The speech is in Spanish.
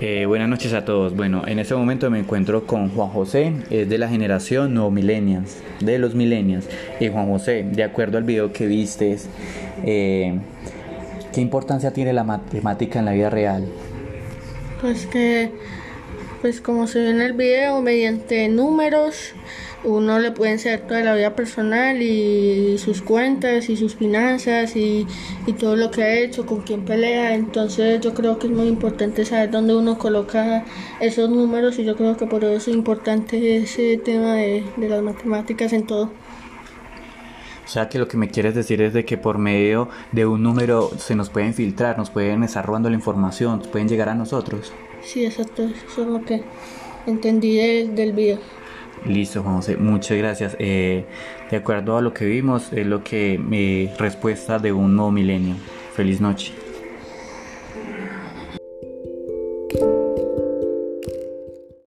Eh, buenas noches a todos. Bueno, en este momento me encuentro con Juan José, es de la generación No Millennials, de los Millennials. Y Juan José, de acuerdo al video que vistes, eh, ¿qué importancia tiene la matemática en la vida real? Pues que, pues como se ve en el video, mediante números uno le puede enseñar toda la vida personal y sus cuentas y sus finanzas y, todo lo que ha hecho, con quién pelea. Entonces yo creo que es muy importante saber dónde uno coloca esos números y yo creo que por eso es importante ese tema de, de las matemáticas en todo. O sea que lo que me quieres decir es de que por medio de un número se nos pueden filtrar, nos pueden estar robando la información, pueden llegar a nosotros. Sí, exacto, eso es lo que entendí del video. Listo, José, muchas gracias. Eh, de acuerdo a lo que vimos, es lo que mi respuesta de un nuevo milenio. Feliz noche.